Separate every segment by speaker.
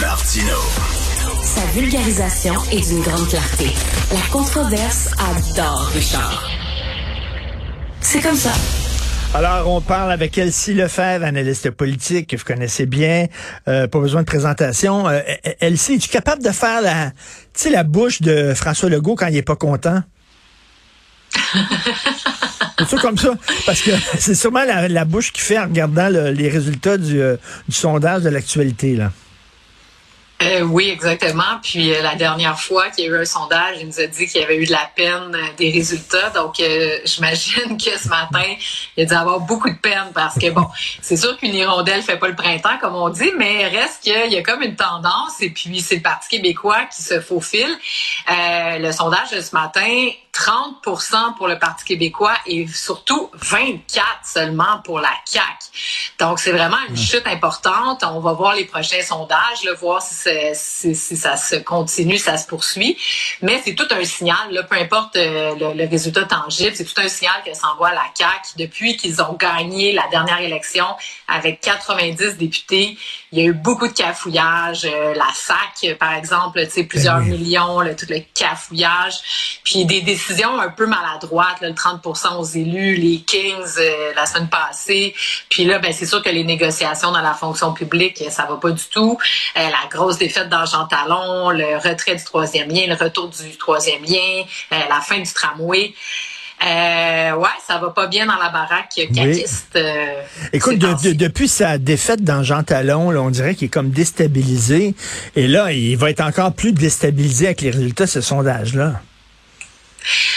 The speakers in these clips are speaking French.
Speaker 1: Martino.
Speaker 2: Sa vulgarisation est d'une grande clarté. La controverse adore Richard. C'est comme ça.
Speaker 3: Alors, on parle avec Elsie Lefebvre, analyste politique que vous connaissez bien. Euh, pas besoin de présentation. Euh, Elsie, es-tu capable de faire la, la bouche de François Legault quand il est pas content? c'est ça comme ça? Parce que c'est sûrement la, bouche qui fait en regardant les résultats du, euh, du sondage de l'actualité, là.
Speaker 4: Euh, oui, exactement. Puis euh, la dernière fois qu'il y a eu un sondage, il nous a dit qu'il y avait eu de la peine euh, des résultats. Donc, j'imagine que ce matin, il a dû avoir beaucoup de peine parce que, bon, c'est sûr qu'une hirondelle fait pas le printemps, comme on dit, mais reste qu'il y a comme une tendance et puis c'est le Parti québécois qui se faufile. le sondage de ce matin 30% pour le Parti québécois et surtout 24 seulement pour la CAQ. Donc, c'est vraiment une chute importante. On va voir les prochains sondages, là, voir si, si, si, ça se continue, ça se poursuit. Mais c'est tout un signal, là, peu importe euh, le, résultat tangible, c'est tout un signal que s'envoie la CAQ depuis qu'ils ont gagné la dernière élection avec 90 députés. Il y a eu beaucoup de cafouillage. Euh, la SAC, par exemple, tu sais, plusieurs ben millions, tout le cafouillage. Puis des décisions un peu maladroite, le 30% aux élus, les Kings euh, la semaine passée. Puis là, ben c'est sûr que les négociations dans la fonction publique, ça va pas du tout. Euh, la grosse défaite d'Argent Talon, le retrait du troisième lien, le retour du troisième lien, euh, la fin du tramway. Euh, ouais, ça va pas bien dans la baraque caquiste.
Speaker 3: Écoute, depuis sa défaite dans Jean Talon, on dirait qu'il est comme déstabilisé. Et là, il va être encore plus déstabilisé avec les résultats de ce sondage-là.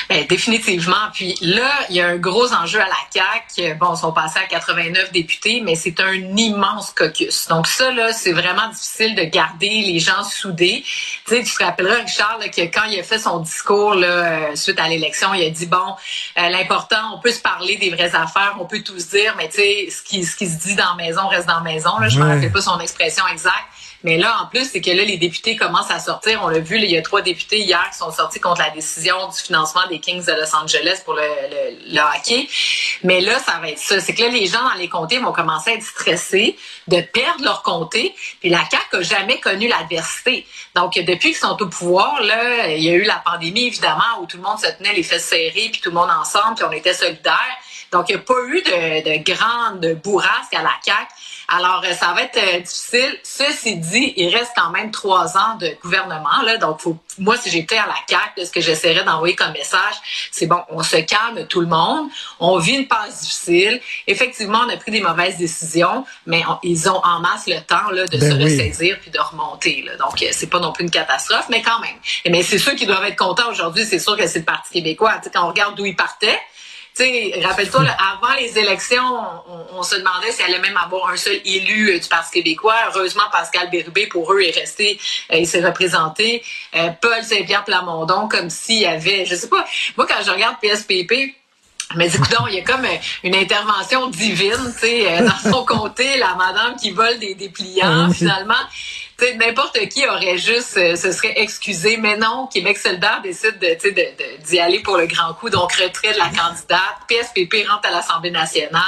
Speaker 4: Ben, définitivement. Puis là, il y a un gros enjeu à la CAQ. Bon, ils sont passés à 89 députés, mais c'est un immense caucus. Donc ça, là, c'est vraiment difficile de garder les gens soudés. Tu sais, tu te rappelleras, Richard, que quand il a fait son discours là, euh, suite à l'élection, il a dit, bon, euh, l'important, on peut se parler des vraies affaires, on peut tout se dire, mais tu sais, ce qui, ce qui se dit dans la maison reste dans la maison. Là, je ne me rappelle pas son expression exacte. Mais là, en plus, c'est que là, les députés commencent à sortir. On l'a vu, il y a trois députés hier qui sont sortis contre la décision du financement des Kings de Los Angeles pour le, hockey. Mais là, ça va être ça. C'est que là, les gens dans les comtés vont commencer à être stressés de perdre leur comté. Puis la CAQ n'a jamais connu l'adversité. Donc, depuis qu'ils sont au pouvoir, là, il y a eu la pandémie, évidemment, où tout le monde se tenait les fesses serrées, puis tout le monde ensemble, puis on était solidaires. Donc, il n'y a pas eu de, de grande bourrasque à la CAQ. Alors, euh, ça va être euh, difficile. Ceci dit, il reste quand même trois ans de gouvernement. Là, donc, faut, moi, si j'étais à la CAQ, ce que j'essaierais d'envoyer comme message, c'est bon, on se calme tout le monde. On vit une passe difficile. Effectivement, on a pris des mauvaises décisions, mais ils ont en masse le temps là, de ben se ressaisir puis de remonter. Là. Donc, euh, c'est pas non plus une catastrophe, mais quand même. Mais c'est ceux qui doivent être contents aujourd'hui. C'est sûr que c'est le Parti québécois. quand on regarde d'où ils partaient, rappelle-toi, avant les élections, on, se demandait s'il allait même avoir un seul élu euh, du Parti québécois. Heureusement, Pascal Bérubé, pour eux, est resté, euh, il s'est représenté. Euh, Paul Saint-Pierre Plamondon, comme s'il y avait, je sais pas, moi, quand je regarde PSPP, mais il y a comme une intervention divine, tu sais, dans son comté, la madame qui vole des dépliants, ah finalement n'importe qui aurait juste euh, se serait excusé, mais non, Québec solidaire décide de, d'y aller pour le grand coup, donc retrait de la candidate. PSPP rentre à l'Assemblée nationale.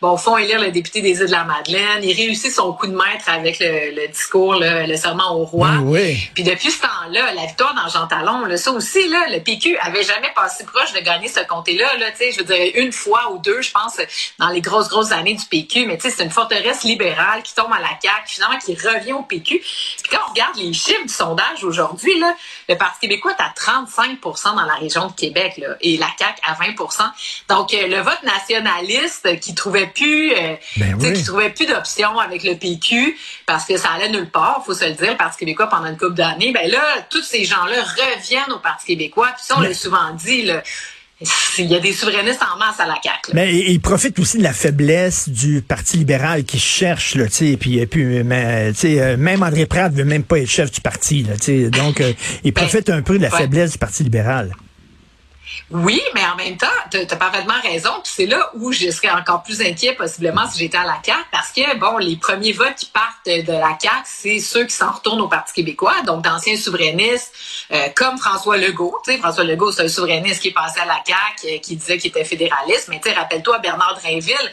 Speaker 4: Bon, font élire le député des îles de la Madeleine. Il réussit son coup de maître avec le, discours, le, serment au roi.
Speaker 3: Oui.
Speaker 4: Puis depuis ce temps-là, la victoire dans Jean Talon, là, ça aussi, là, le PQ avait jamais passé proche de gagner ce comté-là. Là, je veux dire, une fois ou deux, je pense, dans les grosses, grosses années du PQ. Mais c'est une forteresse libérale qui tombe à la CAQ, finalement qui revient au PQ. Puis quand on regarde les chiffres du sondage aujourd'hui, là, le Parti québécois est à 35% dans la région de Québec là, et la CAQ à 20% Donc, euh, le vote nationaliste qui trouvait plus, euh, ben qui trouvait plus d'options avec le PQ parce que ça allait nulle part, faut se le dire, le Parti québécois pendant une couple d'années, ben là, tous ces gens-là reviennent au Parti québécois. Puis ça, on l'a souvent dit, là, il y a des souverainistes en masse à la CAQ.
Speaker 3: Mais il profite aussi de la faiblesse du Parti libéral qui cherche, là, tu puis, puis mais, euh, même André Pratt veut même pas être chef du parti, là, donc euh, il ben, profite un peu de la faiblesse du Parti libéral.
Speaker 4: Oui, mais en même temps, tu as, parfaitement raison. Puis c'est là où je serais encore plus inquiet possiblement si j'étais à la CAQ, parce que bon, les premiers votes qui partent de la CAQ, c'est ceux qui s'en retournent au Parti québécois, donc d'anciens souverainistes euh, comme François Legault. François Legault, c'est un souverainiste qui est passé à la CAQ, euh, qui disait qu'il était fédéraliste. Mais tu rappelle-toi Bernard Drainville.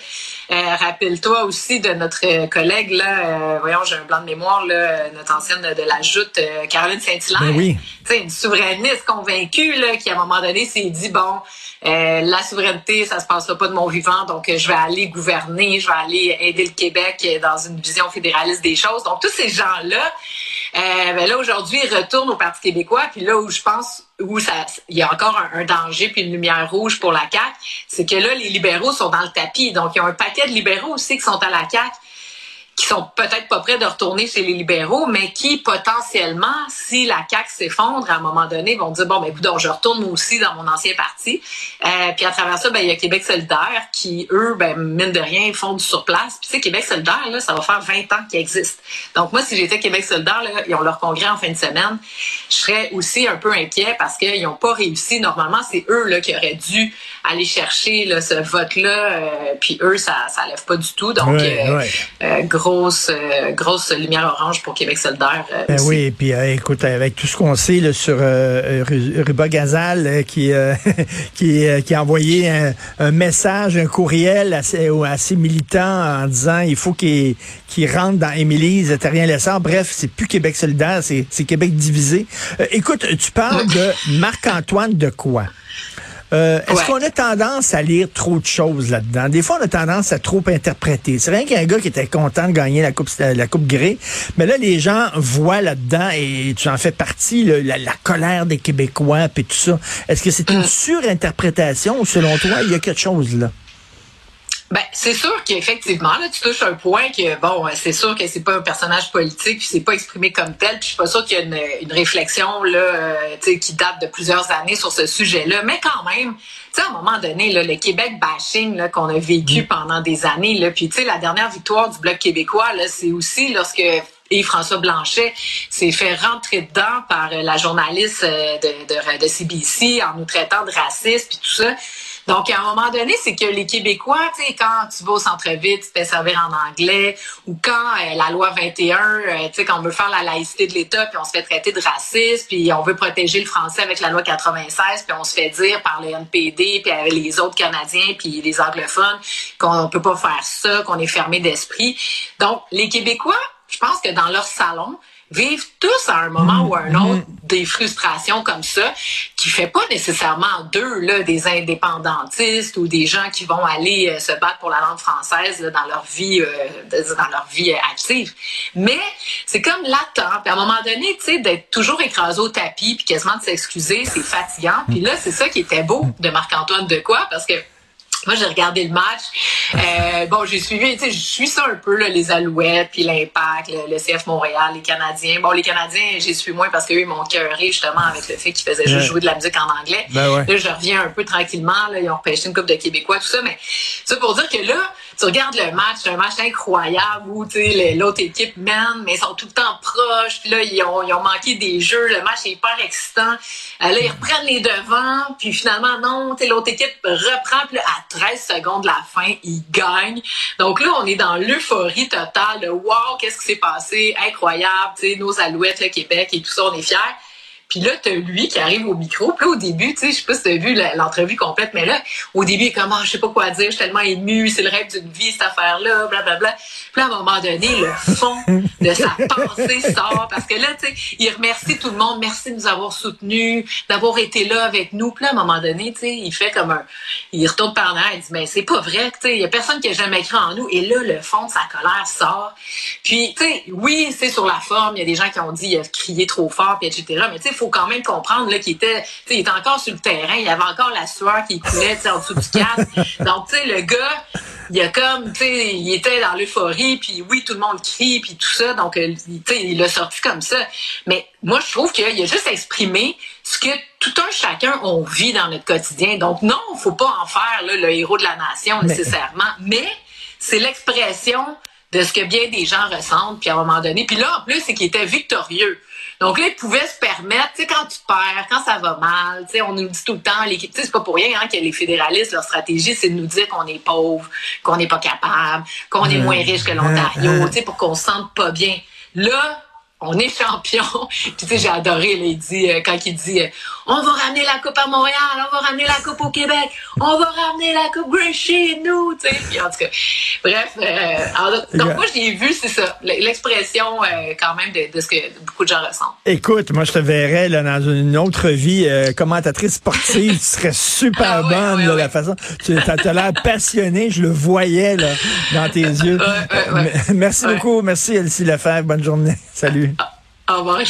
Speaker 4: Rappelle-toi aussi de notre collègue, là, voyons, j'ai un blanc de mémoire, là, notre ancienne de la joute, Caroline Saint-Hilaire.
Speaker 3: Ben oui.
Speaker 4: une souverainiste convaincue là, qui, à un moment donné, s'est dit, bon, la souveraineté, ça se passera pas de mon vivant, donc je vais aller gouverner, je vais aller aider le Québec dans une vision fédéraliste des choses. Donc, tous ces gens-là, euh, ben là, aujourd'hui, ils retournent au Parti québécois. Puis là où je pense où ça, il y a encore un, danger puis une lumière rouge pour la CAQ, c'est que là, les libéraux sont dans le tapis. Donc, il y a un paquet de libéraux aussi qui sont à la CAQ qui sont peut-être pas prêts de retourner chez les libéraux, mais qui potentiellement, si la CAQ s'effondre à un moment donné, vont dire bon ben écoute, je retourne aussi dans mon ancien parti. Euh, puis à travers ça, ben il y a Québec solidaire qui eux, ben mine de rien, font du surplace. Puis tu sais, Québec solidaire là, ça va faire 20 ans qu'ils existent. Donc moi, si j'étais Québec solidaire, là, ils ont leur congrès en fin de semaine, je serais aussi un peu inquiet parce qu'ils n'ont pas réussi. Normalement, c'est eux là qui auraient dû aller chercher là, ce vote-là, euh, puis eux, ça, ça lève pas du tout. Donc, euh, euh, grosse, grosse lumière orange pour Québec solidaire.
Speaker 3: Ben oui, et puis écoute, avec tout ce qu'on sait là, sur Ruba Gazal qui, qui, qui a envoyé un, message, un courriel à ses, militants en disant il faut qu'ils rentrent dans Émilie, rien Lessard. Bref, c'est plus Québec solidaire, c'est Québec divisé. écoute, tu parles de Marc-Antoine de quoi? Euh, est-ce qu'on a tendance à lire trop de choses là-dedans? Des fois, on a tendance à trop interpréter. C'est rien qu'un gars qui était content de gagner la Coupe, la coupe Grey, mais là, les gens voient là-dedans, et tu en fais partie, la, colère des Québécois, puis tout ça. Est-ce que c'est une mm. surinterprétation ou selon toi, il y a quelque chose là?
Speaker 4: Ben, c'est sûr qu'effectivement, là, tu touches un point que, bon, c'est sûr que c'est pas un personnage politique, puis c'est pas exprimé comme tel, puis je suis pas sûr qu'il y a une, une réflexion, là, euh, qui date de plusieurs années sur ce sujet-là, mais quand même, tu sais, à un moment donné, là, le Québec bashing, là, qu'on a vécu mm. pendant des années, là, puis tu sais, la dernière victoire du Bloc québécois, là, c'est aussi lorsque et François Blanchet s'est fait rentrer dedans par la journaliste euh, de, de, de CBC en nous traitant de racistes puis tout ça. Donc, à un moment donné, c'est que les Québécois, tu sais, quand tu vas au centre-ville, tu te fais servir en anglais, ou quand euh, la loi 21, euh, tu sais, quand on veut faire la laïcité de l'État, puis on se fait traiter de raciste, puis on veut protéger le français avec la loi 96, puis on se fait dire par le NPD, puis avec les autres Canadiens, puis les anglophones, qu'on peut pas faire ça, qu'on est fermé d'esprit. Donc, les Québécois, je pense que dans leur salon, vivent tous à un moment ou à un autre mm-hmm. des frustrations comme ça, qui fait pas nécessairement d'eux là des indépendantistes ou des gens qui vont aller euh, se battre pour la langue française dans leur vie euh, dans leur vie euh, active. Mais c'est comme latent. Puis à un moment donné, tu sais, d'être toujours écrasé au tapis puis quasiment de s'excuser, c'est fatigant. Puis là, c'est ça qui était beau de Marc-Antoine de quoi parce que moi, j'ai regardé le match. Euh, bon, j'ai suivi, tu sais, je suis ça un peu, là, les Alouettes, puis l'Impact, le, CF Montréal, les Canadiens. Bon, les Canadiens, j'ai suivi moins parce qu'eux, ils m'ont cœuré justement avec le fait qu'ils faisaient juste jouer de la musique en anglais.
Speaker 3: Ben
Speaker 4: là, je reviens un peu tranquillement. Là, ils ont repêché une coupe de Québécois, tout ça. Mais ça pour dire que là, tu regardes le match, c'est un match incroyable où l'autre équipe mène, mais ils sont tout le temps proches. Puis là, ils ont, ils ont manqué des jeux. Le match est hyper excitant. Euh, là, ils reprennent les devants. Puis finalement, non, l'autre équipe reprend. Puis là, à 13 secondes de la fin, ils gagnent. Donc là, on est dans l'euphorie totale. Wow, qu'est-ce qui s'est passé? Incroyable. Nos alouettes, le Québec et tout ça, on est fiers. Puis là, t'as lui qui arrive au micro. Puis là, au début, tu sais, je sais pas si t'as vu l'entrevue complète, mais là, au début, il est comme, ah, je sais pas quoi dire, je suis tellement ému, c'est le rêve d'une vie, cette affaire-là, blablabla. Puis là, à un moment donné, le fond de sa pensée sort. Parce que là, tu sais, il remercie tout le monde. Merci de nous avoir soutenus, d'avoir été là avec nous. Puis là, à un moment donné, tu sais, il fait comme un, il retourne par là, il dit, mais c'est pas vrai, tu sais, il y a personne qui a jamais cru en nous. Et là, le fond de sa colère sort. Puis, tu sais, oui, c'est sur la forme. Il y a des gens qui ont dit, il a crié trop fort, puis etc. Mais tu sais, faut quand même comprendre qu'il était, il était encore sur le terrain, il y avait encore la sueur qui coulait en dessous du casque. Donc, tu sais, le gars, il a comme, tu sais, il était dans l'euphorie, puis oui, tout le monde crie, puis tout ça. Donc, euh, tu sais, il l'a sorti comme ça. Mais moi, je trouve qu'il a juste exprimé ce que tout un chacun on vit dans notre quotidien. Donc, non, faut pas en faire là, le héros de la nation nécessairement, mais c'est l'expression de ce que bien des gens ressentent, puis à un moment donné. Puis là, en plus, c'est qu'il était victorieux. Donc là, ils pouvaient se permettre, tu sais, quand tu perds, quand ça va mal, tu sais, on nous dit tout le temps, l'équipe, tu sais, c'est pas pour rien hein, que les fédéralistes, leur stratégie, c'est de nous dire qu'on est pauvre, qu'on n'est pas capable, qu'on est moins riche que l'Ontario, tu sais, pour qu'on se sente pas bien. Là, on est champion. Puis tu sais, j'ai adoré, là, il dit, euh, quand il dit, euh, on va ramener la coupe à Montréal, on va ramener la coupe au Québec, on va ramener la coupe Grey chez nous, tu sais. Puis en tout cas, bref, euh, donc moi j'ai vu, c'est ça, l'expression quand même de, ce que beaucoup de gens ressentent.
Speaker 3: Écoute, moi je te verrais là, dans une autre vie commentatrice sportive, tu serais super ah bonne de la façon. Tu as, l'air passionné, je le voyais là dans tes yeux. Merci beaucoup, merci Elsie Lefebvre, bonne journée. Salut.
Speaker 4: Au revoir.